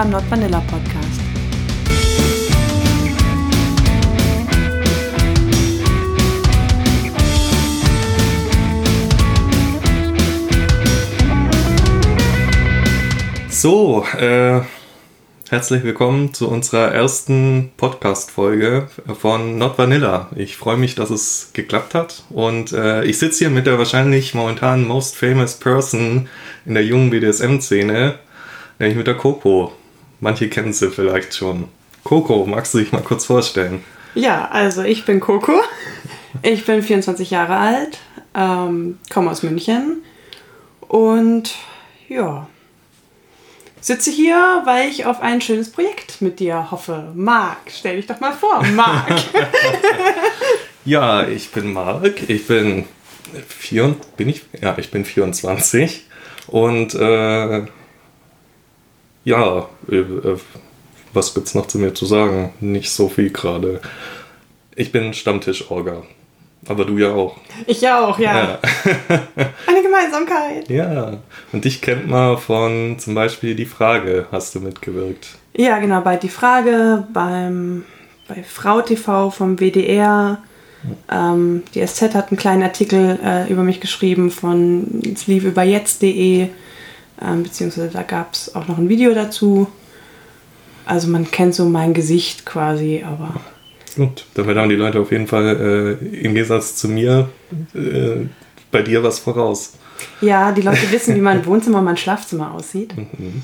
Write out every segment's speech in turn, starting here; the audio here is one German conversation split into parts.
beim Not Vanilla Podcast. So, äh, herzlich willkommen zu unserer ersten Podcast-Folge von Not Vanilla. Ich freue mich, dass es geklappt hat und äh, ich sitze hier mit der wahrscheinlich momentan most famous person in der jungen BDSM-Szene, nämlich mit der Coco. Manche kennen sie vielleicht schon. Coco, magst du dich mal kurz vorstellen? Ja, also ich bin Coco. Ich bin 24 Jahre alt, ähm, komme aus München und ja, sitze hier, weil ich auf ein schönes Projekt mit dir hoffe. Marc, stell dich doch mal vor, Marc. ja, ich bin Marc. Ich bin vier, bin ich? Ja, ich bin 24 und äh, ja, äh, äh, was gibt's noch zu mir zu sagen? Nicht so viel gerade. Ich bin Stammtisch-Orga. Aber du ja auch. Ich ja auch, ja. ja. Eine Gemeinsamkeit. Ja. Und dich kennt man von zum Beispiel Die Frage, hast du mitgewirkt. Ja, genau, bei Die Frage, beim, bei Frau TV vom WDR. Ähm, die SZ hat einen kleinen Artikel äh, über mich geschrieben von es lief über jetzt.de, ähm, beziehungsweise da gab es auch noch ein Video dazu. Also man kennt so mein Gesicht quasi, aber Gut, damit haben die Leute auf jeden Fall äh, im Gegensatz zu mir äh, bei dir was voraus. Ja, die Leute wissen, wie mein Wohnzimmer und mein Schlafzimmer aussieht. Mhm.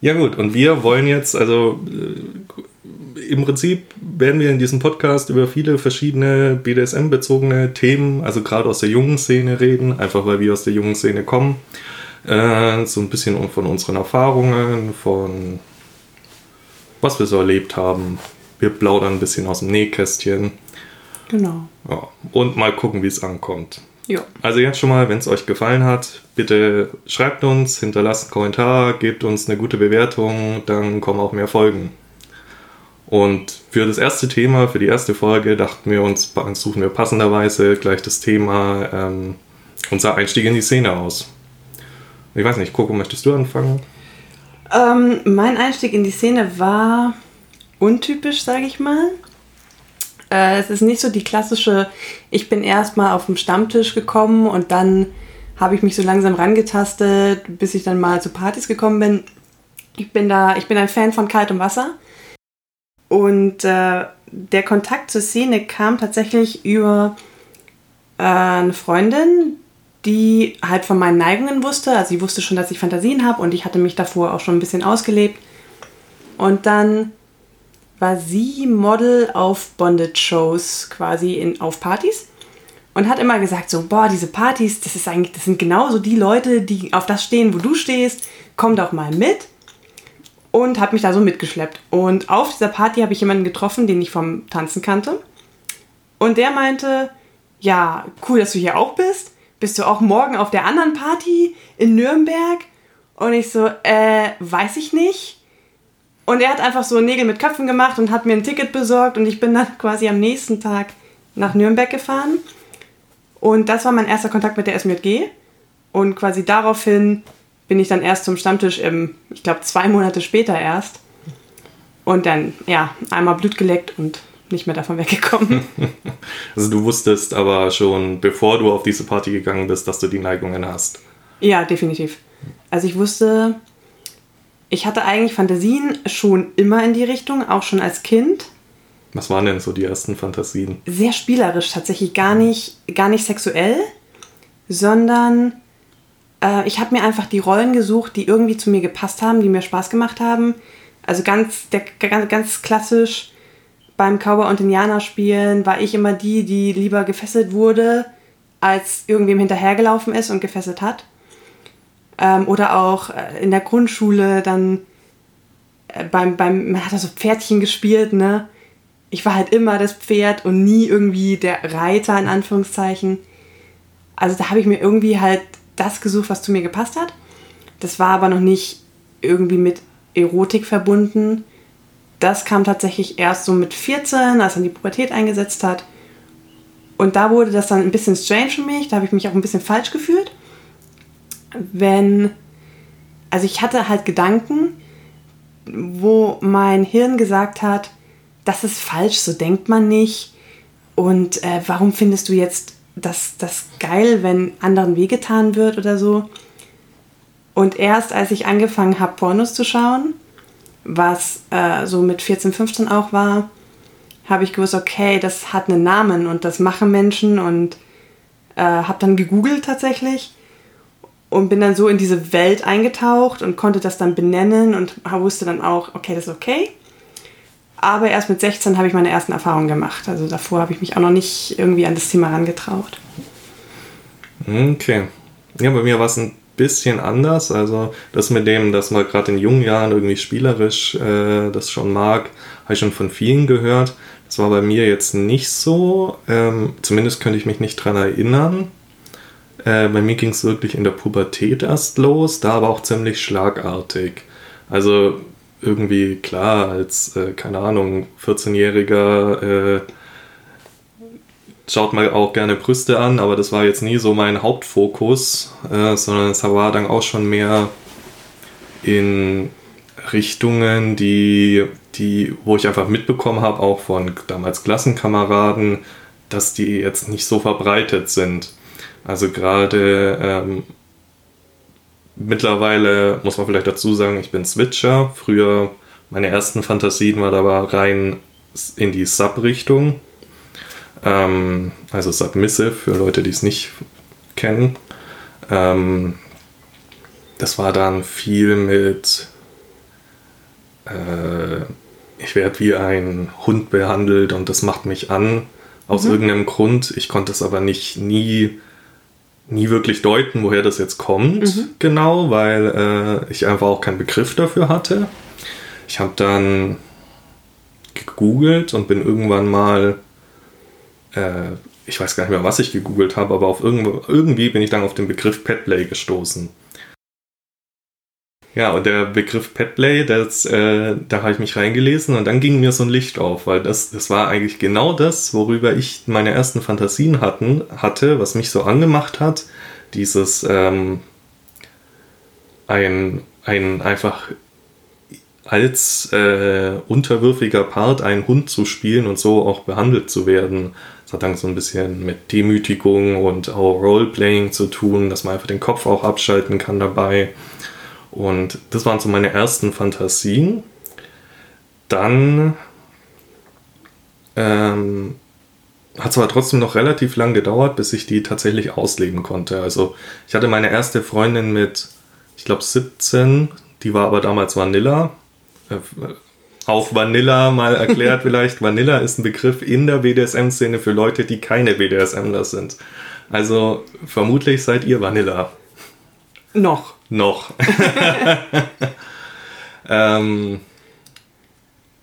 Ja gut, und wir wollen jetzt, also äh, im Prinzip werden wir in diesem Podcast über viele verschiedene BDSM-bezogene Themen, also gerade aus der jungen Szene reden, einfach weil wir aus der jungen Szene kommen. Äh, so ein bisschen von unseren Erfahrungen, von was wir so erlebt haben, wir plaudern ein bisschen aus dem Nähkästchen. Genau. Ja, und mal gucken, wie es ankommt. Ja. Also jetzt schon mal, wenn es euch gefallen hat, bitte schreibt uns, hinterlasst einen Kommentar, gebt uns eine gute Bewertung, dann kommen auch mehr Folgen. Und für das erste Thema, für die erste Folge, dachten wir uns, suchen wir passenderweise gleich das Thema ähm, unser Einstieg in die Szene aus. Ich weiß nicht, Coco, möchtest du anfangen? Ähm, mein Einstieg in die Szene war untypisch, sage ich mal. Äh, es ist nicht so die klassische, ich bin erstmal auf dem Stammtisch gekommen und dann habe ich mich so langsam rangetastet, bis ich dann mal zu Partys gekommen bin. Ich bin da, ich bin ein Fan von kaltem Wasser. Und äh, der Kontakt zur Szene kam tatsächlich über äh, eine Freundin, die halt von meinen Neigungen wusste. Also sie wusste schon, dass ich Fantasien habe und ich hatte mich davor auch schon ein bisschen ausgelebt. Und dann war sie Model auf Bondage-Shows quasi in, auf Partys und hat immer gesagt so, boah, diese Partys, das ist eigentlich, das sind genauso die Leute, die auf das stehen, wo du stehst, komm doch mal mit. Und hat mich da so mitgeschleppt. Und auf dieser Party habe ich jemanden getroffen, den ich vom Tanzen kannte. Und der meinte, ja, cool, dass du hier auch bist. Bist du auch morgen auf der anderen Party in Nürnberg? Und ich so, äh, weiß ich nicht. Und er hat einfach so Nägel mit Köpfen gemacht und hat mir ein Ticket besorgt und ich bin dann quasi am nächsten Tag nach Nürnberg gefahren. Und das war mein erster Kontakt mit der SMJG. Und quasi daraufhin bin ich dann erst zum Stammtisch im, ich glaube, zwei Monate später erst. Und dann, ja, einmal Blut geleckt und nicht mehr davon weggekommen. Also du wusstest aber schon, bevor du auf diese Party gegangen bist, dass du die Neigungen hast. Ja, definitiv. Also ich wusste, ich hatte eigentlich Fantasien schon immer in die Richtung, auch schon als Kind. Was waren denn so die ersten Fantasien? Sehr spielerisch, tatsächlich gar nicht, gar nicht sexuell, sondern äh, ich habe mir einfach die Rollen gesucht, die irgendwie zu mir gepasst haben, die mir Spaß gemacht haben. Also ganz, der, ganz, ganz klassisch beim Cowboy und Indianer spielen war ich immer die, die lieber gefesselt wurde, als irgendwem hinterhergelaufen ist und gefesselt hat. Ähm, oder auch äh, in der Grundschule dann äh, beim, beim, man hat da so Pferdchen gespielt, ne? Ich war halt immer das Pferd und nie irgendwie der Reiter in Anführungszeichen. Also da habe ich mir irgendwie halt das gesucht, was zu mir gepasst hat. Das war aber noch nicht irgendwie mit Erotik verbunden. Das kam tatsächlich erst so mit 14, als dann die Pubertät eingesetzt hat. Und da wurde das dann ein bisschen strange für mich. Da habe ich mich auch ein bisschen falsch gefühlt wenn also ich hatte halt Gedanken, wo mein Hirn gesagt hat, das ist falsch, so denkt man nicht. Und äh, warum findest du jetzt das, das geil, wenn anderen wehgetan wird oder so? Und erst als ich angefangen habe, Pornos zu schauen, was äh, so mit 14, 15 auch war, habe ich gewusst, okay, das hat einen Namen und das machen Menschen und äh, habe dann gegoogelt tatsächlich und bin dann so in diese Welt eingetaucht und konnte das dann benennen und wusste dann auch, okay, das ist okay. Aber erst mit 16 habe ich meine ersten Erfahrungen gemacht. Also davor habe ich mich auch noch nicht irgendwie an das Thema herangetraut. Okay. Ja, bei mir war es ein bisschen anders. Also das mit dem, dass man gerade in jungen Jahren irgendwie spielerisch äh, das schon mag, habe ich schon von vielen gehört. Das war bei mir jetzt nicht so. Ähm, zumindest könnte ich mich nicht dran erinnern. Äh, bei mir ging es wirklich in der Pubertät erst los, da aber auch ziemlich schlagartig. Also irgendwie klar, als, äh, keine Ahnung, 14-Jähriger äh, schaut man auch gerne Brüste an, aber das war jetzt nie so mein Hauptfokus, äh, sondern es war dann auch schon mehr in Richtungen, die, die, wo ich einfach mitbekommen habe, auch von damals Klassenkameraden, dass die jetzt nicht so verbreitet sind. Also gerade ähm, mittlerweile muss man vielleicht dazu sagen, ich bin Switcher. Früher meine ersten Fantasien waren aber rein in die Sub-Richtung. Ähm, also Submissive für Leute, die es nicht kennen. Ähm, das war dann viel mit äh, ich werde wie ein Hund behandelt und das macht mich an aus mhm. irgendeinem Grund. Ich konnte es aber nicht nie nie wirklich deuten, woher das jetzt kommt, mhm. genau, weil äh, ich einfach auch keinen Begriff dafür hatte. Ich habe dann gegoogelt und bin irgendwann mal, äh, ich weiß gar nicht mehr, was ich gegoogelt habe, aber auf irgendwie bin ich dann auf den Begriff Petplay gestoßen. Ja, und der Begriff Petplay, das, äh, da habe ich mich reingelesen und dann ging mir so ein Licht auf, weil das, das war eigentlich genau das, worüber ich meine ersten Fantasien hatten, hatte, was mich so angemacht hat. Dieses ähm, ein, ein einfach als äh, unterwürfiger Part einen Hund zu spielen und so auch behandelt zu werden. Hat dann so ein bisschen mit Demütigung und auch Roleplaying zu tun, dass man einfach den Kopf auch abschalten kann dabei. Und das waren so meine ersten Fantasien. Dann ähm, hat es aber trotzdem noch relativ lang gedauert, bis ich die tatsächlich ausleben konnte. Also ich hatte meine erste Freundin mit, ich glaube, 17, die war aber damals Vanilla. Äh, auch Vanilla mal erklärt vielleicht. Vanilla ist ein Begriff in der BDSM-Szene für Leute, die keine BDSMler sind. Also vermutlich seid ihr Vanilla. Noch. Noch. ähm,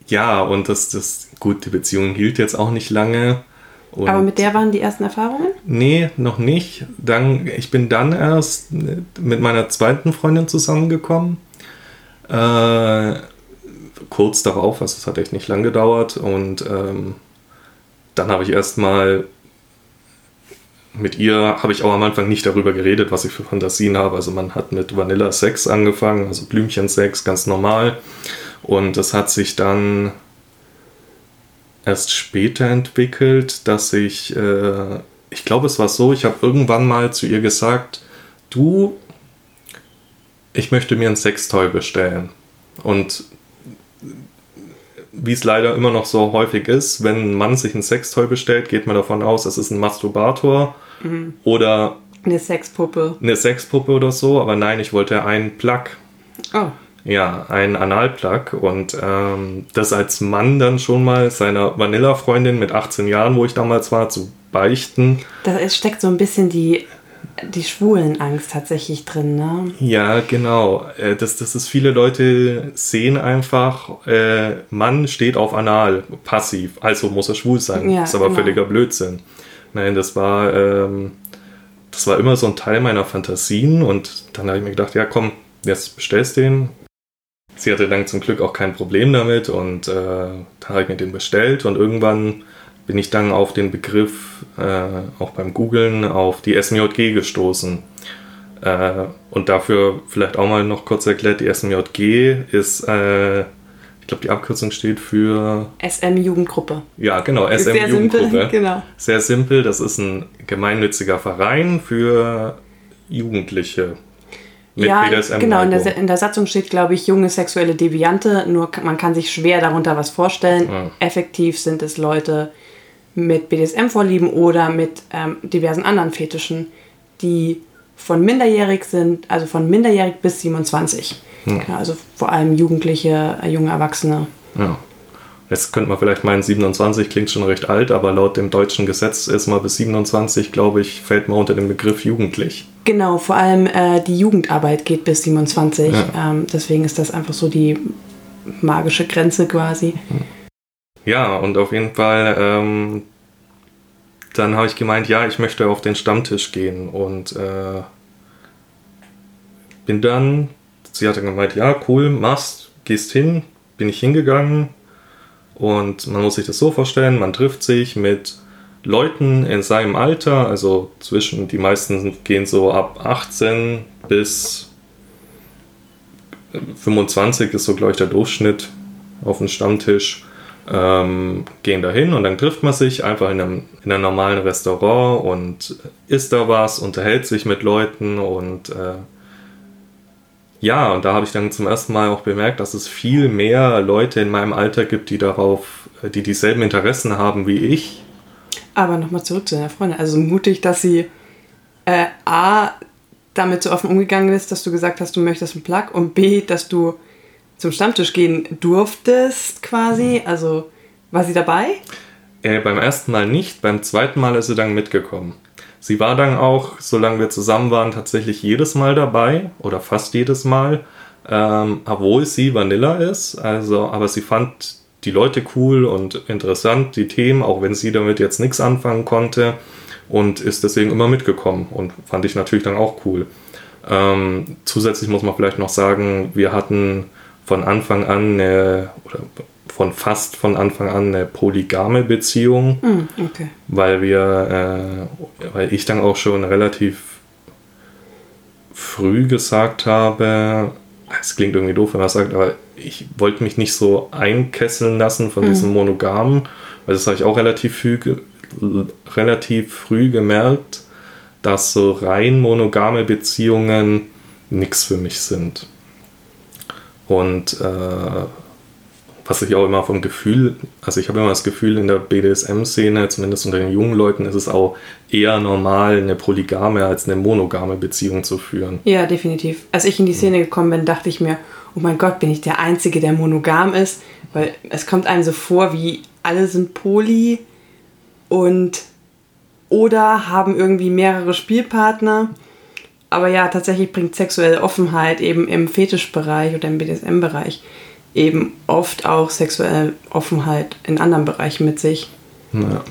ja, und das, das, gut, die Beziehung hielt jetzt auch nicht lange. Und Aber mit der waren die ersten Erfahrungen? Nee, noch nicht. Dann, ich bin dann erst mit meiner zweiten Freundin zusammengekommen. Äh, kurz darauf, also es hat echt nicht lang gedauert. Und ähm, dann habe ich erstmal mit ihr habe ich auch am Anfang nicht darüber geredet, was ich für Fantasien habe. Also man hat mit Vanilla Sex angefangen, also Blümchensex, ganz normal. Und das hat sich dann erst später entwickelt, dass ich, äh, ich glaube es war so, ich habe irgendwann mal zu ihr gesagt, du, ich möchte mir ein Sextoy bestellen. Und wie es leider immer noch so häufig ist, wenn ein Mann sich ein Sextoy bestellt, geht man davon aus, es ist ein Masturbator mhm. oder eine Sexpuppe. Eine Sexpuppe oder so, aber nein, ich wollte einen Plug. Oh. Ja, einen Analplug und ähm, das als Mann dann schon mal seiner Vanilla-Freundin mit 18 Jahren, wo ich damals war, zu beichten. Da steckt so ein bisschen die die Schwulenangst tatsächlich drin, ne? Ja, genau. Äh, das, das ist, viele Leute sehen einfach, äh, Mann steht auf Anal, passiv, also muss er schwul sein. Ja, das ist aber genau. völliger Blödsinn. Nein, das war, ähm, das war immer so ein Teil meiner Fantasien und dann habe ich mir gedacht, ja komm, jetzt bestellst du den. Sie hatte dann zum Glück auch kein Problem damit und äh, dann habe ich mir den bestellt und irgendwann bin ich dann auf den Begriff, äh, auch beim Googlen, auf die SMJG gestoßen. Äh, und dafür vielleicht auch mal noch kurz erklärt, die SMJG ist, äh, ich glaube, die Abkürzung steht für... SM-Jugendgruppe. Ja, genau, SM-Jugendgruppe. Genau. Sehr simpel, das ist ein gemeinnütziger Verein für Jugendliche. Mit ja, genau, in der, in der Satzung steht, glaube ich, junge sexuelle Deviante, nur man kann sich schwer darunter was vorstellen. Ja. Effektiv sind es Leute mit BDSM-Vorlieben oder mit ähm, diversen anderen Fetischen, die von minderjährig sind, also von minderjährig bis 27. Ja. Also vor allem Jugendliche, äh, junge Erwachsene. Ja. Jetzt könnte man vielleicht meinen, 27 klingt schon recht alt, aber laut dem deutschen Gesetz ist man bis 27, glaube ich, fällt man unter den Begriff jugendlich. Genau, vor allem äh, die Jugendarbeit geht bis 27. Ja. Ähm, deswegen ist das einfach so die magische Grenze quasi. Ja, und auf jeden Fall, ähm, dann habe ich gemeint, ja, ich möchte auf den Stammtisch gehen und äh, bin dann, sie hatte gemeint, ja, cool, machst, gehst hin, bin ich hingegangen und man muss sich das so vorstellen, man trifft sich mit Leuten in seinem Alter, also zwischen, die meisten gehen so ab 18 bis 25 ist so, glaube ich, der Durchschnitt auf dem Stammtisch, ähm, gehen dahin und dann trifft man sich einfach in einem, in einem normalen Restaurant und isst da was, unterhält sich mit Leuten und äh, ja, und da habe ich dann zum ersten Mal auch bemerkt, dass es viel mehr Leute in meinem Alter gibt, die darauf, die dieselben Interessen haben wie ich aber nochmal zurück zu deiner Freundin. Also mutig, dass sie äh, A, damit so offen umgegangen ist, dass du gesagt hast, du möchtest einen Plug und B, dass du zum Stammtisch gehen durftest quasi. Also war sie dabei? Äh, beim ersten Mal nicht, beim zweiten Mal ist sie dann mitgekommen. Sie war dann auch, solange wir zusammen waren, tatsächlich jedes Mal dabei oder fast jedes Mal, ähm, obwohl sie Vanilla ist. Also, aber sie fand die Leute cool und interessant, die Themen, auch wenn sie damit jetzt nichts anfangen konnte und ist deswegen immer mitgekommen und fand ich natürlich dann auch cool. Ähm, zusätzlich muss man vielleicht noch sagen, wir hatten von Anfang an eine, oder von fast von Anfang an eine polygame Beziehung, mm, okay. weil wir, äh, weil ich dann auch schon relativ früh gesagt habe, es klingt irgendwie doof, wenn man sagt, aber ich wollte mich nicht so einkesseln lassen von mhm. diesem Monogamen, weil das habe ich auch relativ früh, relativ früh gemerkt, dass so rein monogame Beziehungen nichts für mich sind. Und äh, was ich auch immer vom Gefühl, also ich habe immer das Gefühl, in der BDSM-Szene, zumindest unter den jungen Leuten, ist es auch eher normal, eine polygame als eine monogame Beziehung zu führen. Ja, definitiv. Als ich in die Szene gekommen bin, dachte ich mir, oh mein Gott, bin ich der Einzige, der monogam ist? Weil es kommt einem so vor, wie alle sind poly und oder haben irgendwie mehrere Spielpartner. Aber ja, tatsächlich bringt sexuelle Offenheit eben im Fetischbereich oder im BDSM-Bereich eben oft auch sexuelle Offenheit in anderen Bereichen mit sich. Ja.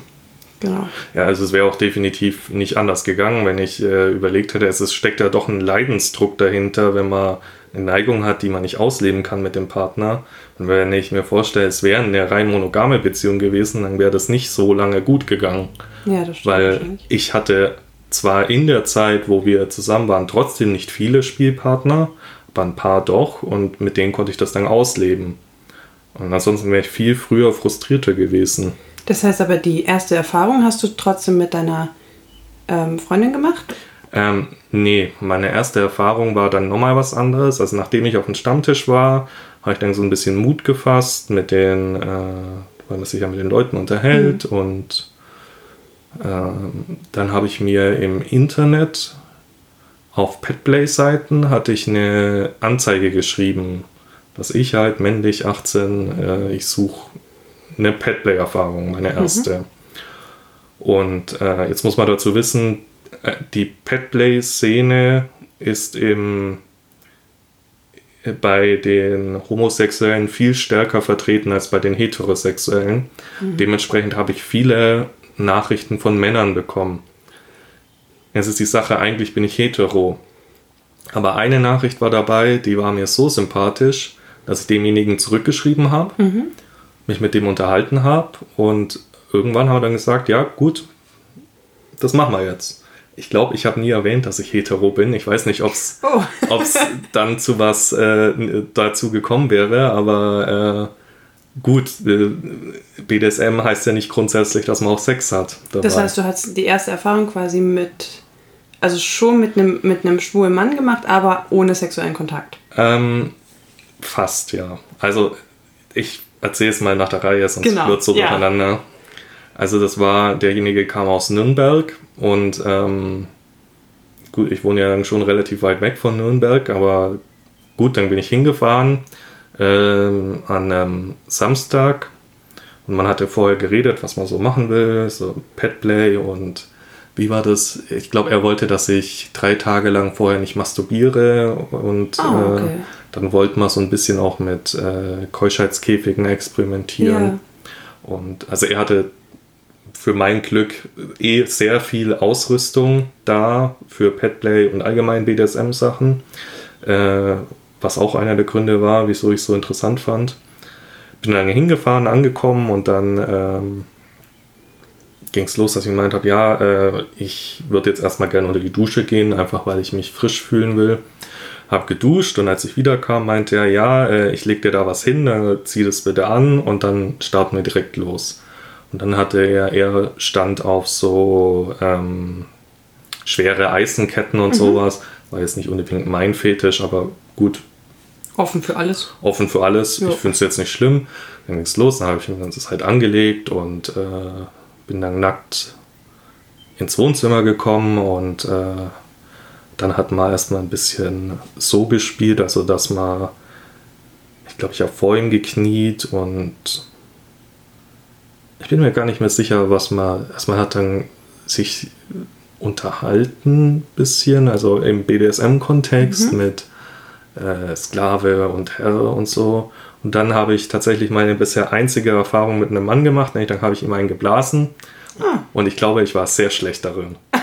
Genau. Ja, also es wäre auch definitiv nicht anders gegangen, wenn ich äh, überlegt hätte, es steckt ja doch ein Leidensdruck dahinter, wenn man eine Neigung hat, die man nicht ausleben kann mit dem Partner. Und wenn ich mir vorstelle, es wäre eine rein monogame Beziehung gewesen, dann wäre das nicht so lange gut gegangen. Ja, das stimmt. Weil ich hatte zwar in der Zeit, wo wir zusammen waren, trotzdem nicht viele Spielpartner, aber ein paar doch und mit denen konnte ich das dann ausleben. Und ansonsten wäre ich viel früher frustrierter gewesen. Das heißt aber, die erste Erfahrung hast du trotzdem mit deiner ähm, Freundin gemacht? Ähm, nee, meine erste Erfahrung war dann nochmal was anderes. Also nachdem ich auf dem Stammtisch war, habe ich dann so ein bisschen Mut gefasst mit den, äh, weil man sich ja mit den Leuten unterhält mhm. und äh, dann habe ich mir im Internet auf Petplay-Seiten hatte ich eine Anzeige geschrieben, dass ich halt männlich 18, äh, ich suche eine Petplay-Erfahrung, meine mhm. erste. Mhm. Und äh, jetzt muss man dazu wissen, äh, die Petplay-Szene ist im, bei den Homosexuellen viel stärker vertreten als bei den Heterosexuellen. Mhm. Dementsprechend habe ich viele Nachrichten von Männern bekommen. Jetzt ist die Sache, eigentlich bin ich hetero. Aber eine Nachricht war dabei, die war mir so sympathisch, dass ich demjenigen zurückgeschrieben habe, mhm. mich mit dem unterhalten habe und irgendwann haben wir dann gesagt, ja gut, das machen wir jetzt Ich glaube, ich habe nie erwähnt, dass ich hetero bin. Ich weiß nicht, ob es Oh. dann zu was äh, dazu gekommen wäre, aber äh, gut, äh, BDSM heißt ja nicht grundsätzlich, dass man auch Sex hat. Das dabei. heißt, du hast die erste Erfahrung quasi mit, also schon mit einem mit einem schwulen Mann gemacht, aber ohne sexuellen Kontakt. Ähm, fast, ja. Also, ich erzähle es mal nach der Reihe, sonst Genau, wird so ja. durcheinander. Also, das war, derjenige kam aus Nürnberg und ähm, gut, ich wohne ja dann schon relativ weit weg von Nürnberg, aber gut, dann bin ich hingefahren ähm, an einem Samstag und man hatte vorher geredet, was man so machen will, so Petplay und wie war das? Ich glaube, er wollte, dass ich drei Tage lang vorher nicht masturbiere und Ah, okay. äh, dann wollten wir so ein bisschen auch mit äh, Keuschheitskäfigen experimentieren. Ja. Und also er hatte für mein Glück eh sehr viel Ausrüstung da für Petplay und allgemein BDSM-Sachen, äh, was auch einer der Gründe war, wieso ich es so interessant fand. Bin dann hingefahren, angekommen und dann ähm, ging es los, dass ich gemeint habe, ja, äh, ich würde jetzt erstmal gerne unter die Dusche gehen, einfach weil ich mich frisch fühlen will. Hab geduscht und als ich wiederkam, meinte er, ja, äh, ich leg dir da was hin, dann zieh das bitte an und dann starten wir direkt los. Und dann hatte er, er stand auf so ähm, schwere Eisenketten und sowas. War jetzt nicht unbedingt mein Fetisch, aber gut, Offen für alles. offen für alles. Ja. Ich finde es jetzt nicht schlimm. Dann ging es los, dann habe ich mir dann das halt angelegt und äh, bin dann nackt ins Wohnzimmer gekommen und äh, dann hat man erstmal ein bisschen so gespielt, also dass man, ich glaube, ich habe vor ihm gekniet und ich bin mir gar nicht mehr sicher, was man, erstmal hat dann sich unterhalten bisschen, also im BDSM-Kontext mit äh, Sklave und Herr und so. Und dann habe ich tatsächlich meine bisher einzige Erfahrung mit einem Mann gemacht, nämlich dann habe ich ihm einen geblasen. Und ich glaube, ich war sehr schlecht darin.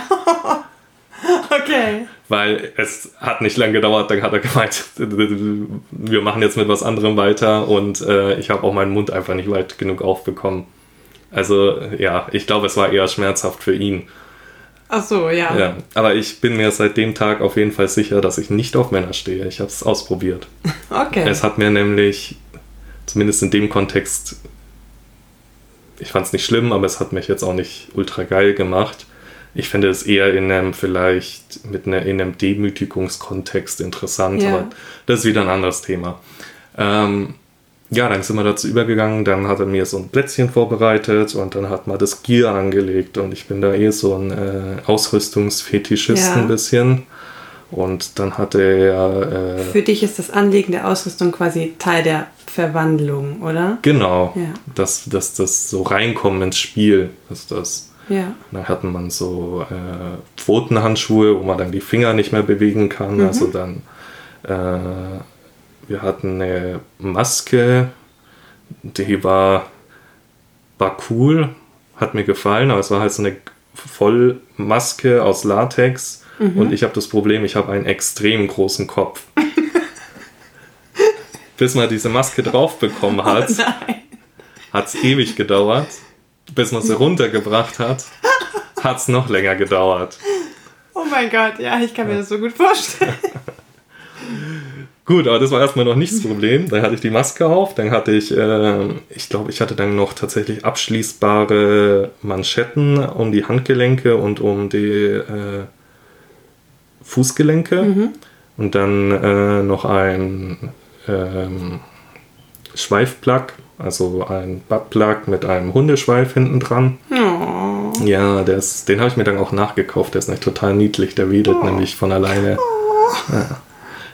Okay. Weil es hat nicht lange gedauert, dann hat er gemeint, wir machen jetzt mit was anderem weiter und äh, ich habe auch meinen Mund einfach nicht weit genug aufbekommen. Also ja, ich glaube, es war eher schmerzhaft für ihn. Ach so, ja. Ja, aber ich bin mir seit dem Tag auf jeden Fall sicher, dass ich nicht auf Männer stehe. Ich habe es ausprobiert. Okay. Es hat mir nämlich, zumindest in dem Kontext, ich fand es nicht schlimm, aber es hat mich jetzt auch nicht ultra geil gemacht. Ich finde es eher in einem vielleicht mit einer, in einem Demütigungskontext interessant, Ja. aber das ist wieder ein anderes Thema. Ähm, ja, dann sind wir dazu übergegangen, dann hat er mir so ein Plätzchen vorbereitet und dann hat man das Gier angelegt und ich bin da eh so ein äh, Ausrüstungsfetischist Ja. ein bisschen. Und dann hatte er äh, Für dich ist das Anlegen der Ausrüstung quasi Teil der Verwandlung, oder? Genau, Ja. dass, dass das so reinkommen ins Spiel. Dass das, Ja. dann hatten man so äh, Pfotenhandschuhe, wo man dann die Finger nicht mehr bewegen kann. Also dann, äh, wir hatten eine Maske, die war, war cool, hat mir gefallen, aber es war halt so eine Vollmaske aus Latex. Und ich habe das Problem, ich habe einen extrem großen Kopf. Bis man diese Maske drauf bekommen hat, Nein. hat es ewig gedauert. Bis man sie runtergebracht hat, hat es noch länger gedauert. Oh mein Gott, ja, ich kann mir das so gut vorstellen. Gut, aber das war erstmal noch nicht das Problem. Dann hatte ich die Maske auf, dann hatte ich, äh, ich glaube, ich hatte dann noch tatsächlich abschließbare Manschetten um die Handgelenke und um die äh, Fußgelenke. Und dann äh, noch ein ähm, Schweifplug, also ein Buttplug mit einem Hundeschweif hinten dran. Oh. Ja, der ist, den habe ich mir dann auch nachgekauft. Der ist nämlich total niedlich. Der wedelt nämlich von alleine. Ja.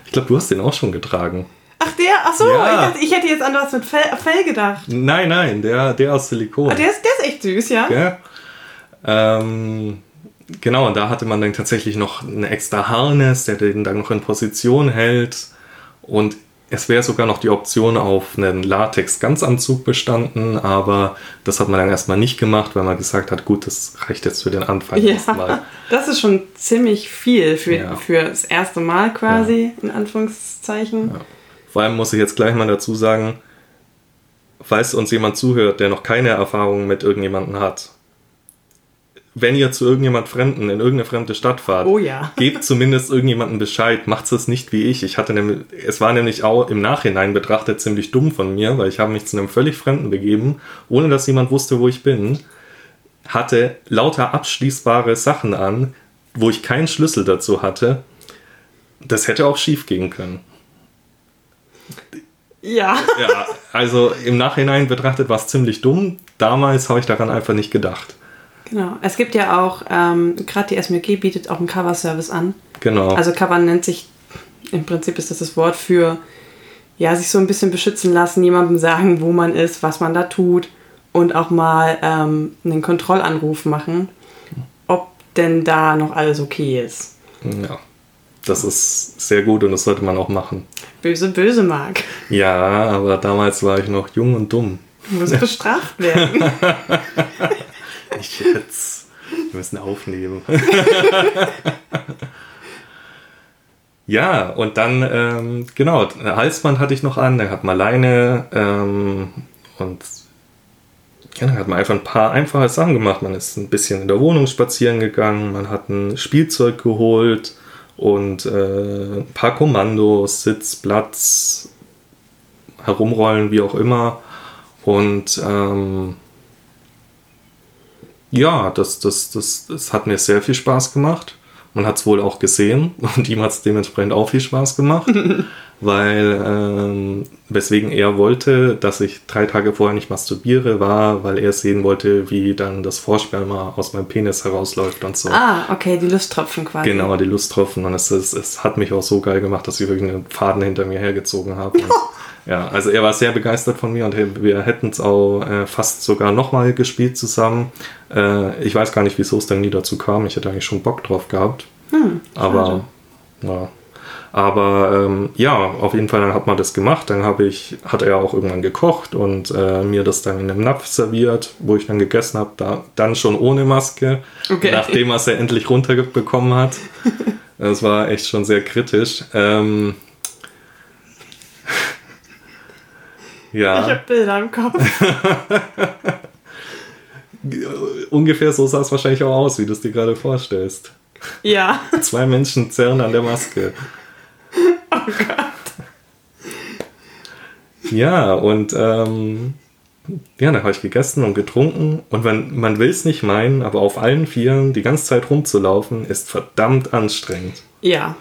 Ich glaube, du hast den auch schon getragen. Ach, der? Ach so, Ja. ich, ich hätte jetzt an was mit Fell, Fell gedacht. Nein, nein, der, der aus Silikon. Ah, der, ist, der ist echt süß, ja? Gell? Ähm, genau, und da hatte man dann tatsächlich noch einen extra Harness, der den dann noch in Position hält. Und es wäre sogar noch die Option auf einen Latex-Ganzanzug bestanden, aber das hat man dann erstmal nicht gemacht, weil man gesagt hat, gut, das reicht jetzt für den Anfang erstmal. Ja, das ist schon ziemlich viel für, Ja. für das erste Mal quasi, in Anführungszeichen. Vor allem muss ich jetzt gleich mal dazu sagen, falls uns jemand zuhört, der noch keine Erfahrung mit irgendjemandem hat, wenn ihr zu irgendjemand Fremden in irgendeine fremde Stadt fahrt, Oh ja. gebt zumindest irgendjemandem Bescheid. Macht es nicht wie ich. Ich hatte nämlich, es war nämlich auch im Nachhinein betrachtet ziemlich dumm von mir, weil ich habe mich zu einem völlig Fremden begeben, ohne dass jemand wusste, wo ich bin, hatte lauter abschließbare Sachen an, wo ich keinen Schlüssel dazu hatte. Das hätte auch schief gehen können. Ja. Ja, also im Nachhinein betrachtet war es ziemlich dumm. Damals habe ich daran einfach nicht gedacht. Genau. Es gibt ja auch, ähm, gerade die SMG bietet auch einen Cover-Service an. Genau. Also Cover nennt sich, im Prinzip ist das das Wort für, ja, sich so ein bisschen beschützen lassen, jemandem sagen, wo man ist, was man da tut und auch mal ähm, einen Kontrollanruf machen, ob denn da noch alles okay ist. ja. Das ist sehr gut und das sollte man auch machen. Böse, böse mag. Ja, aber damals war ich noch jung und dumm. Du musst bestraft werden. Nicht jetzt. Wir müssen aufnehmen. ja, und dann, ähm, genau, Halsband hatte ich noch an, dann hat man Leine ähm, und ja, dann hat man einfach ein paar einfache Sachen gemacht. Man ist ein bisschen in der Wohnung spazieren gegangen, man hat ein Spielzeug geholt und äh, ein paar Kommandos, Sitz, Platz, herumrollen, wie auch immer. Und ähm, ja, das, das, das, das hat mir sehr viel Spaß gemacht. Man hat es wohl auch gesehen und ihm hat es dementsprechend auch viel Spaß gemacht, weil ähm, weswegen er wollte, dass ich drei Tage vorher nicht masturbiere, war, weil er sehen wollte, wie dann das Vorsperma aus meinem Penis herausläuft und so. ah, okay, die Lusttropfen quasi. Genau, die Lusttropfen. Und es, es, es hat mich auch so geil gemacht, dass ich wirklich einen Faden hinter mir hergezogen habe. Ja, also er war sehr begeistert von mir und wir hätten es auch äh, fast sogar nochmal gespielt zusammen. Äh, ich weiß gar nicht, wieso es dann nie dazu kam. Ich hätte eigentlich schon Bock drauf gehabt. Aber ja. Aber ähm, ja, auf jeden Fall dann hat man das gemacht. Dann habe ich, hat er auch irgendwann gekocht und äh, mir das dann in einem Napf serviert, wo ich dann gegessen habe, da, dann schon ohne Maske, Okay. nachdem er es ja endlich runterbekommen hat. Das war echt schon sehr kritisch. Ähm, Ich ja, habe Bilder im Kopf. ungefähr so sah es wahrscheinlich auch aus, wie du es dir gerade vorstellst. ja. Zwei Menschen zerren an der Maske. Oh Gott. Ja, und ähm, ja, dann habe ich gegessen und getrunken. Und man, man will es nicht meinen, aber auf allen Vieren die ganze Zeit rumzulaufen, ist verdammt anstrengend. Ja.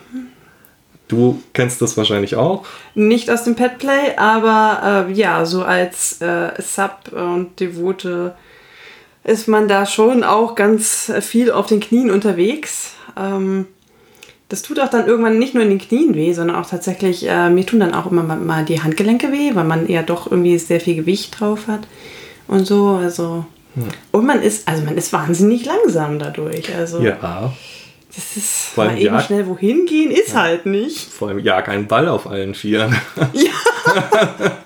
Du kennst das wahrscheinlich auch. Nicht aus dem Petplay, aber äh, ja, so als äh, Sub und Devote ist man da schon auch ganz viel auf den Knien unterwegs. Ähm, das tut auch dann irgendwann nicht nur in den Knien weh, sondern auch tatsächlich, äh, mir tun dann auch immer mal- die Handgelenke weh, weil man ja doch irgendwie sehr viel Gewicht drauf hat und so. Also und man ist, also man ist wahnsinnig langsam dadurch. Also Ja. Das ist Vor allem ja- schnell wohin gehen ist halt nicht. Vor allem jag einen Ball auf allen Vieren. Ja.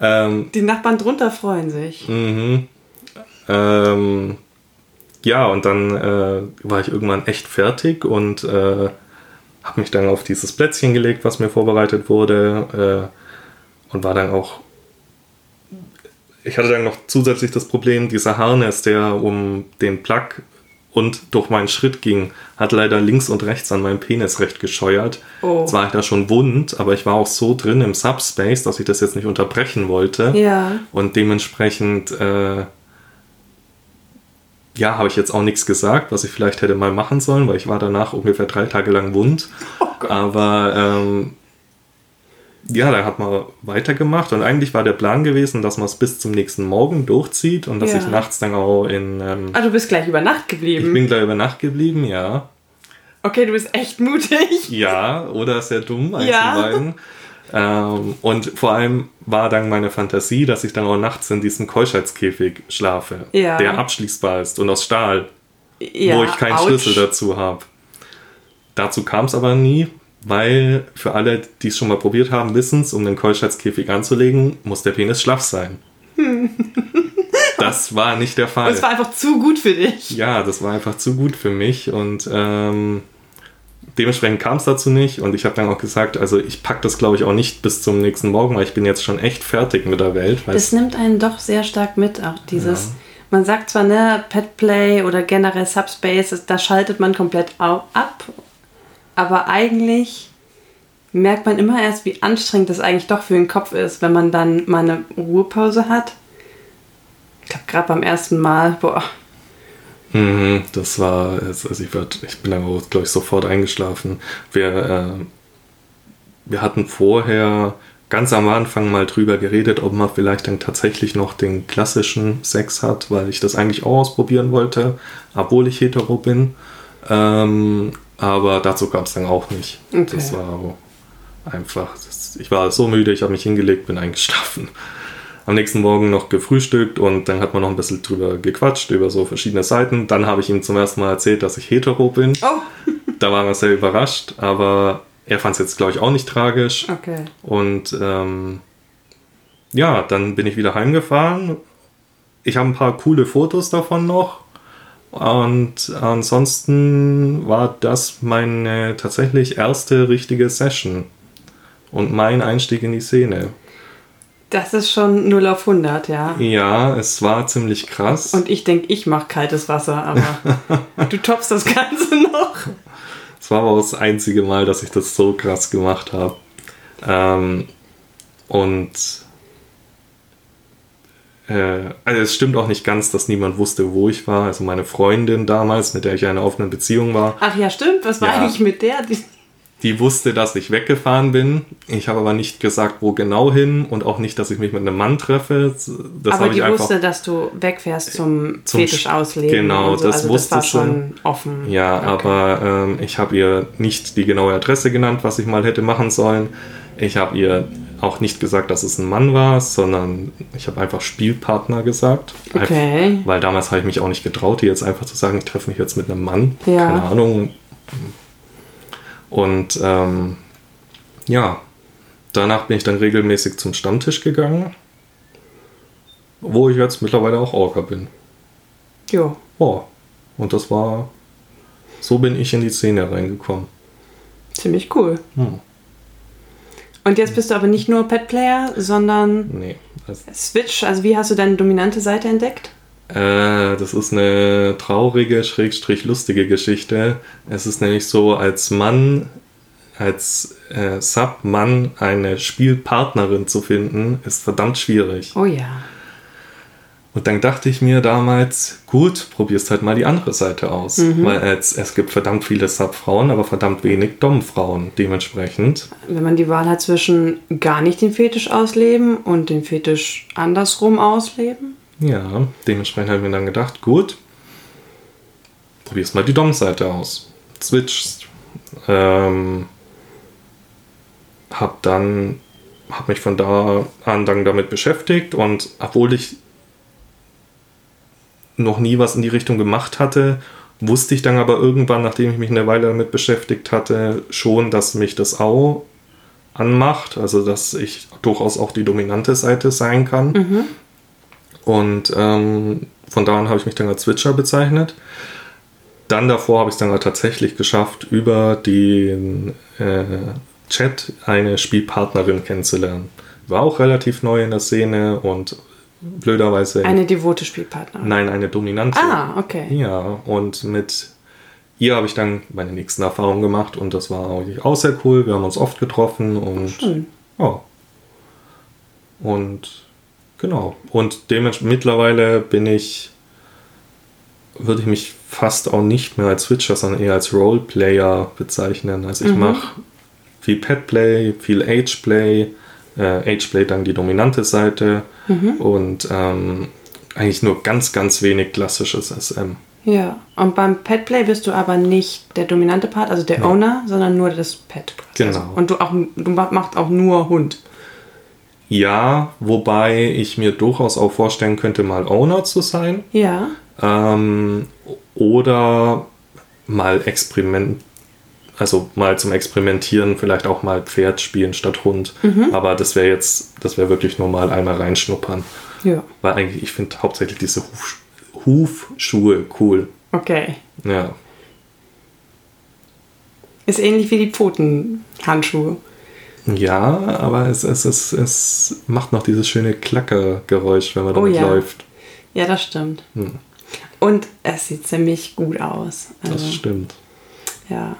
ähm, Die Nachbarn drunter freuen sich. mhm. ähm, ja, und dann äh, war ich irgendwann echt fertig und äh, habe mich dann auf dieses Plätzchen gelegt, was mir vorbereitet wurde äh, und war dann auch. Ich hatte dann noch zusätzlich das Problem, dieser Harness, der um den Plug und durch meinen Schritt ging, hat leider links und rechts an meinem Penis recht gescheuert. Oh. Jetzt war ich da schon wund, aber ich war auch so drin im Subspace, dass ich das jetzt nicht unterbrechen wollte. Ja. Und dementsprechend, äh, ja, habe ich jetzt auch nichts gesagt, was ich vielleicht hätte mal machen sollen, weil ich war danach ungefähr drei Tage lang wund. Oh Gott. Aber ähm, ja, da hat man weitergemacht und eigentlich war der Plan gewesen, dass man es bis zum nächsten Morgen durchzieht und dass Ja. ich nachts dann auch in. Ähm, Ah, du bist gleich über Nacht ich geblieben. bin gleich über Nacht geblieben, ja. okay, du bist echt mutig. Ja, oder sehr dumm, eins Ja. von beiden. Ähm, und vor allem war dann meine Fantasie, dass ich dann auch nachts in diesem Keuschheitskäfig schlafe, Ja. der abschließbar ist und aus Stahl, Ja, wo ich keinen ouch. Schlüssel dazu habe. Dazu kam es aber nie, weil für alle, die es schon mal probiert haben, wissen es, um den Keuschheitskäfig anzulegen, muss der Penis schlaff sein. das war nicht der Fall. Das war einfach zu gut für dich. Ja, das war einfach zu gut für mich und ähm, dementsprechend kam es dazu nicht und ich habe dann auch gesagt, also ich packe das glaube ich auch nicht bis zum nächsten Morgen, weil ich bin jetzt schon echt fertig mit der Welt. Das nimmt einen doch sehr stark mit, auch dieses. Man sagt zwar, ne, Petplay oder generell Subspace, da schaltet man komplett ab, aber eigentlich merkt man immer erst, wie anstrengend das eigentlich doch für den Kopf ist, wenn man dann mal eine Ruhepause hat. Ich glaube, gerade beim ersten Mal, boah. Mhm, das war, also ich, werd, ich bin dann, glaube ich, sofort eingeschlafen. Wir, äh, wir hatten vorher ganz am Anfang mal drüber geredet, ob man vielleicht dann tatsächlich noch den klassischen Sex hat, weil ich das eigentlich auch ausprobieren wollte, obwohl ich hetero bin. Ähm, aber dazu gab es dann auch nicht. Okay. Das war einfach, das, ich war so müde, ich habe mich hingelegt, bin eingeschlafen. Am nächsten Morgen noch gefrühstückt und dann hat man noch ein bisschen drüber gequatscht, über so verschiedene Seiten. Dann habe ich ihm zum ersten Mal erzählt, dass ich hetero bin. Oh. da war er sehr überrascht, aber er fand es jetzt, glaube ich, auch nicht tragisch. Okay. Und ähm, ja, dann bin ich wieder heimgefahren. Ich habe ein paar coole Fotos davon noch. Und ansonsten war das meine tatsächlich erste richtige Session und mein Einstieg in die Szene. Das ist schon 0 auf 100, ja. Ja, es war ziemlich krass. Und ich denke, ich mache kaltes Wasser, aber du toppst das Ganze noch. Es war aber das einzige Mal, dass ich das so krass gemacht habe. Ähm, und äh, also es stimmt auch nicht ganz, dass niemand wusste, wo ich war. Also meine Freundin damals, mit der ich in einer offenen Beziehung war. Ach ja, stimmt. Was war ja, eigentlich mit der? Die, die wusste, dass ich weggefahren bin. Ich habe aber nicht gesagt, wo genau hin und auch nicht, dass ich mich mit einem Mann treffe. Das aber die wusste, dass du wegfährst zum, zum Fetisch ausleben. Genau, so. das also wusste das war schon offen. Ja, okay. aber ähm, ich habe ihr nicht die genaue Adresse genannt, was ich mal hätte machen sollen. Ich habe ihr auch nicht gesagt, dass es ein Mann war, sondern ich habe einfach Spielpartner gesagt. Okay. Weil damals habe ich mich auch nicht getraut, jetzt einfach zu sagen, ich treffe mich jetzt mit einem Mann. Ja. Keine Ahnung. Und ähm, ja, danach bin ich dann regelmäßig zum Stammtisch gegangen, wo ich jetzt mittlerweile auch Orca bin. Ja. Oh, und das war, so bin ich in die Szene reingekommen. Ziemlich cool. Hm. Und jetzt bist du aber nicht nur Pet-Player, sondern nee, also Switch. Also wie hast du deine dominante Seite entdeckt? Äh, das ist eine traurige, schrägstrich lustige Geschichte. Es ist nämlich so, als Mann, als äh, Sub-Mann eine Spielpartnerin zu finden, ist verdammt schwierig. Oh ja. Und dann dachte ich mir damals, gut, probierst halt mal die andere Seite aus. Mhm. Weil es, es gibt verdammt viele Sub-Frauen, aber verdammt wenig Dom-Frauen dementsprechend. Wenn man die Wahl hat zwischen gar nicht den Fetisch ausleben und den Fetisch andersrum ausleben? Ja, dementsprechend habe ich mir dann gedacht, gut, probierst mal die Dom-Seite aus. Switchst. Ähm, hab dann, hab mich von da an dann damit beschäftigt und obwohl ich noch nie was in die Richtung gemacht hatte, wusste ich dann aber irgendwann, nachdem ich mich eine Weile damit beschäftigt hatte, schon, dass mich das auch anmacht, also dass ich durchaus auch die dominante Seite sein kann. Mhm. Und ähm, von da an habe ich mich dann als Switcher bezeichnet. Dann davor habe ich es dann tatsächlich geschafft, über den äh, Chat eine Spielpartnerin kennenzulernen. War auch relativ neu in der Szene und blöderweise. Eine devote Spielpartnerin? Nein, eine dominante. Ah, okay. Ja, und mit ihr habe ich dann meine nächsten Erfahrungen gemacht und das war auch sehr cool. Wir haben uns oft getroffen und. Schön. Ja. Und genau. Und dementsprechend mittlerweile bin ich. Würde ich mich fast auch nicht mehr als Switcher, sondern eher als Roleplayer bezeichnen. Also ich mhm. mache viel Petplay, viel Ageplay, äh, Ageplay dann die dominante Seite mhm. und ähm, eigentlich nur ganz, ganz wenig klassisches SM. Ja, und beim Petplay bist du aber nicht der dominante Part, also der ja. Owner, sondern nur das Pet. Genau. Also, und du, auch, du machst auch nur Hund. Ja, wobei ich mir durchaus auch vorstellen könnte, mal Owner zu sein. Ja. Ähm, oder mal Experiment, also mal zum Experimentieren vielleicht auch mal Pferd spielen statt Hund. Mhm. Aber das wäre jetzt, das wäre wirklich nur mal einmal reinschnuppern. Ja. Weil eigentlich, ich finde hauptsächlich diese Huf, Hufschuhe cool. Okay. Ja. Ist ähnlich wie die Pfotenhandschuhe. Ja, aber es, es, es, es macht noch dieses schöne Klackergeräusch, wenn man damit oh, ja. läuft. Ja, das stimmt. Hm. Und es sieht ziemlich gut aus. Also, das stimmt. Ja.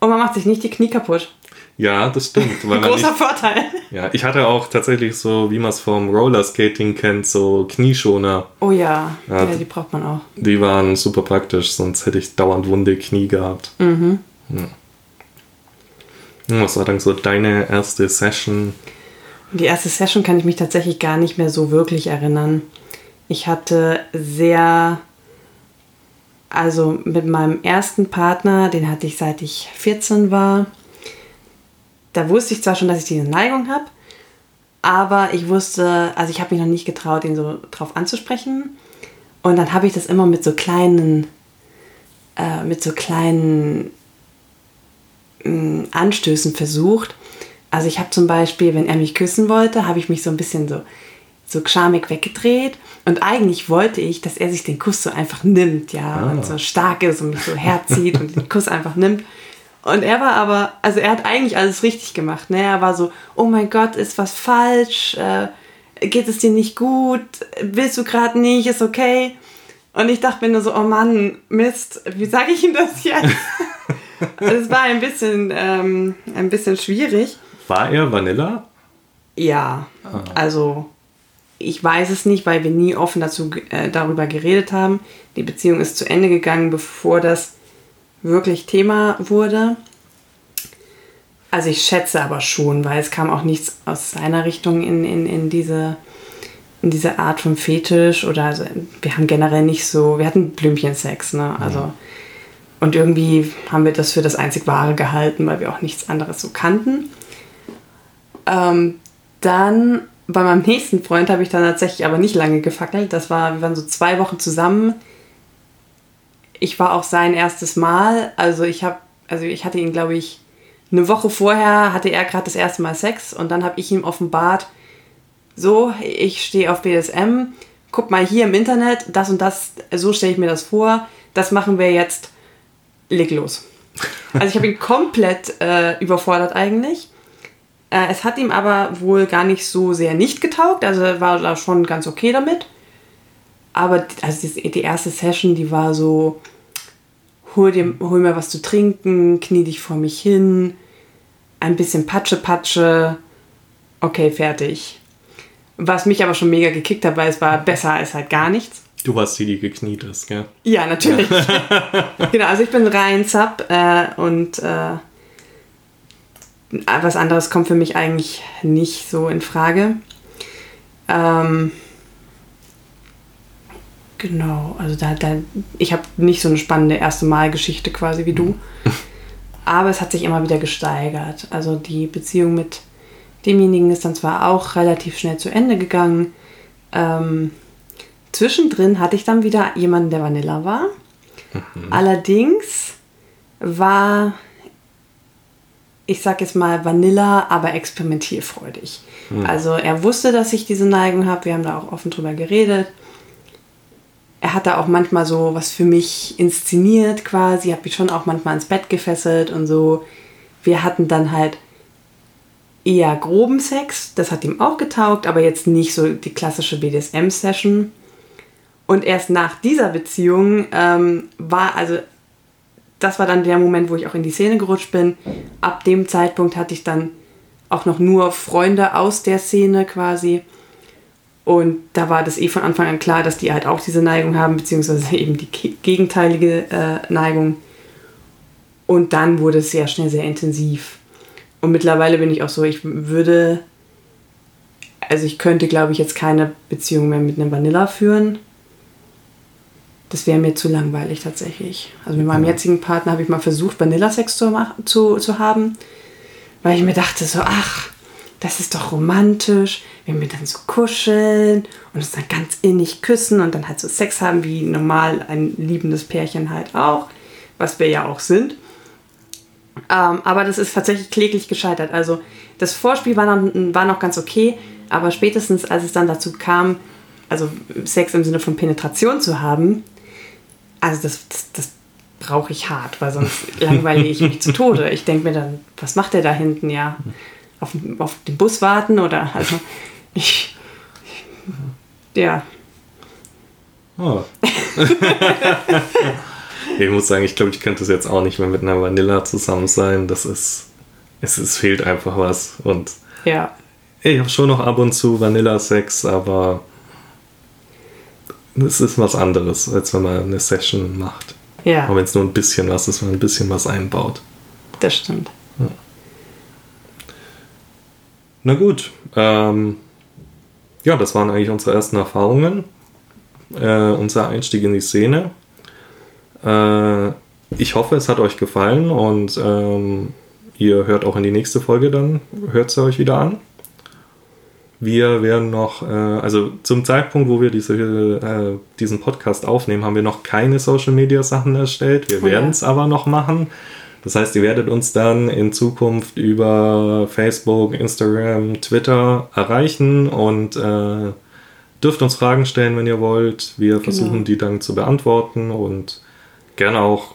Und man macht sich nicht die Knie kaputt. Ja, das stimmt. Großer nicht, Vorteil. Ja, ich hatte auch tatsächlich so, wie man es vom Rollerskating kennt, so Knieschoner. Oh ja. ja, ja, die braucht man auch. Die waren super praktisch, sonst hätte ich dauernd wunde Knie gehabt. Mhm. Ja. Was war dann so deine erste Session? Die erste Session kann ich mich tatsächlich gar nicht mehr so wirklich erinnern. Ich hatte sehr, also mit meinem ersten Partner, den hatte ich seit ich 14 war. Da wusste ich zwar schon, dass ich diese Neigung habe, aber ich wusste, also ich habe mich noch nicht getraut, ihn so drauf anzusprechen. Und dann habe ich das immer mit so kleinen, äh, mit so kleinen Anstößen versucht. Also ich habe zum Beispiel, wenn er mich küssen wollte, habe ich mich so ein bisschen so, so schamig weggedreht. Und eigentlich wollte ich, dass er sich den Kuss so einfach nimmt, ja, ah. und so stark ist und mich so herzieht und den Kuss einfach nimmt. Und er war aber, also er hat eigentlich alles richtig gemacht. Ne? Er war so, oh mein Gott, ist was falsch? Äh, geht es dir nicht gut? Willst du gerade nicht? Ist okay? Und ich dachte mir nur so, oh Mann, Mist, wie sage ich ihm das jetzt? es war ein bisschen, ähm, ein bisschen schwierig. War er Vanilla? Ja, ah. also ich weiß es nicht, weil wir nie offen dazu, äh, darüber geredet haben. Die Beziehung ist zu Ende gegangen, bevor das wirklich Thema wurde. Also ich schätze aber schon, weil es kam auch nichts aus seiner Richtung in, in, in, diese, in diese Art von Fetisch oder also wir haben generell nicht so, wir hatten Blümchensex, ne? Also mhm. Und irgendwie haben wir das für das einzig Wahre gehalten, weil wir auch nichts anderes so kannten. Ähm, dann bei meinem nächsten Freund habe ich dann tatsächlich aber nicht lange gefackelt. Das war, wir waren so zwei Wochen zusammen. Ich war auch sein erstes Mal. Also ich habe, also ich hatte ihn, glaube ich, eine Woche vorher hatte er gerade das erste Mal Sex und dann habe ich ihm offenbart, so, ich stehe auf BDSM, guck mal hier im Internet, das und das, so stelle ich mir das vor, das machen wir jetzt leg los. Also ich habe ihn komplett äh, überfordert eigentlich. Äh, es hat ihm aber wohl gar nicht so sehr nicht getaugt, also er war da schon ganz okay damit. Aber also die, erste Session, die war so, hol, dir, hol mir was zu trinken, knie dich vor mich hin, ein bisschen Patsche, Patsche, okay, fertig. Was mich aber schon mega gekickt hat, weil es war besser als halt gar nichts. Du warst die, die gekniet ist, gell? Ja, natürlich. genau, also ich bin rein Sub äh, und äh, was anderes kommt für mich eigentlich nicht so in Frage. Ähm, genau, also da, da ich habe nicht so eine spannende erste Mal-Geschichte quasi wie du. Aber es hat sich immer wieder gesteigert. Also die Beziehung mit demjenigen ist dann zwar auch relativ schnell zu Ende gegangen. Ähm, Zwischendrin hatte ich dann wieder jemanden, der Vanilla war. Mhm. Allerdings war, ich sag jetzt mal Vanilla, aber experimentierfreudig. Mhm. Also er wusste, dass ich diese Neigung habe. Wir haben da auch offen drüber geredet. Er hat da auch manchmal so was für mich inszeniert quasi, habe mich schon auch manchmal ins Bett gefesselt und so. Wir hatten dann halt eher groben Sex, das hat ihm auch getaugt, aber jetzt nicht so die klassische BDSM-Session. Und erst nach dieser Beziehung ähm, war, also das war dann der Moment, wo ich auch in die Szene gerutscht bin. Ab dem Zeitpunkt hatte ich dann auch noch nur Freunde aus der Szene quasi. Und da war das eh von Anfang an klar, dass die halt auch diese Neigung haben, beziehungsweise eben die gegenteilige äh, Neigung. Und dann wurde es sehr schnell sehr intensiv. Und mittlerweile bin ich auch so, ich würde, also ich könnte, glaube ich, jetzt keine Beziehung mehr mit einem Vanilla führen das wäre mir zu langweilig tatsächlich. Also mit meinem ja. jetzigen Partner habe ich mal versucht, Vanillasex zu, zu, zu haben, weil ich mir dachte so, ach, das ist doch romantisch, wenn wir dann so kuscheln und uns dann ganz innig küssen und dann halt so Sex haben, wie normal ein liebendes Pärchen halt auch, was wir ja auch sind. Ähm, aber das ist tatsächlich kläglich gescheitert. Also das Vorspiel war noch, war noch ganz okay, aber spätestens als es dann dazu kam, also Sex im Sinne von Penetration zu haben, also das, das, das brauche ich hart, weil sonst langweile ich mich zu Tode. Ich denke mir dann, was macht der da hinten? Ja, auf, auf den Bus warten oder also ich, ja, Oh. ich muss sagen, ich glaube, ich könnte es jetzt auch nicht mehr mit einer Vanilla zusammen sein. Das ist, es, es fehlt einfach was. Und Ja. ich habe schon noch ab und zu Vanilla-Sex, aber es ist was anderes, als wenn man eine Session macht. Ja, Aber wenn es nur ein bisschen was ist, wenn man ein bisschen was einbaut. das stimmt. Na gut, ähm, ja, das waren eigentlich unsere ersten Erfahrungen, äh, unser Einstieg in die Szene. Äh, ich hoffe, es hat euch gefallen und ähm, ihr hört auch in die nächste Folge dann, hört sie euch wieder an. Wir werden noch, äh, also zum Zeitpunkt, wo wir diese, äh, diesen Podcast aufnehmen, haben wir noch keine Social Media Sachen erstellt. Wir Oh ja. werden es aber noch machen. Das heißt, ihr werdet uns dann in Zukunft über Facebook, Instagram, Twitter erreichen und äh, dürft uns Fragen stellen, wenn ihr wollt. Wir versuchen die dann zu beantworten und gerne auch,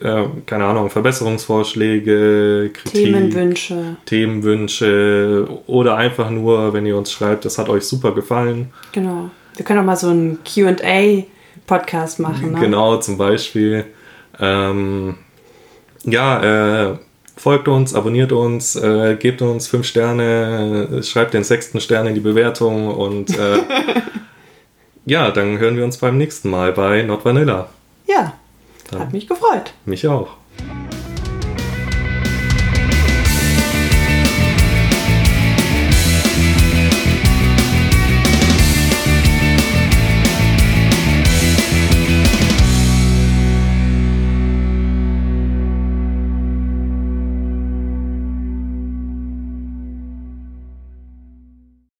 äh, keine Ahnung, Verbesserungsvorschläge, Kritik. Themenwünsche. Themenwünsche oder einfach nur, wenn ihr uns schreibt, das hat euch super gefallen. Genau. Wir können auch mal so einen QA-Podcast machen. Ne? Genau, zum Beispiel. Ähm, ja, äh, folgt uns, abonniert uns, äh, gebt uns fünf Sterne, schreibt den sechsten Stern in die Bewertung und äh, ja, dann hören wir uns beim nächsten Mal bei Not Vanilla. Ja, dann Hat mich gefreut. Mich auch.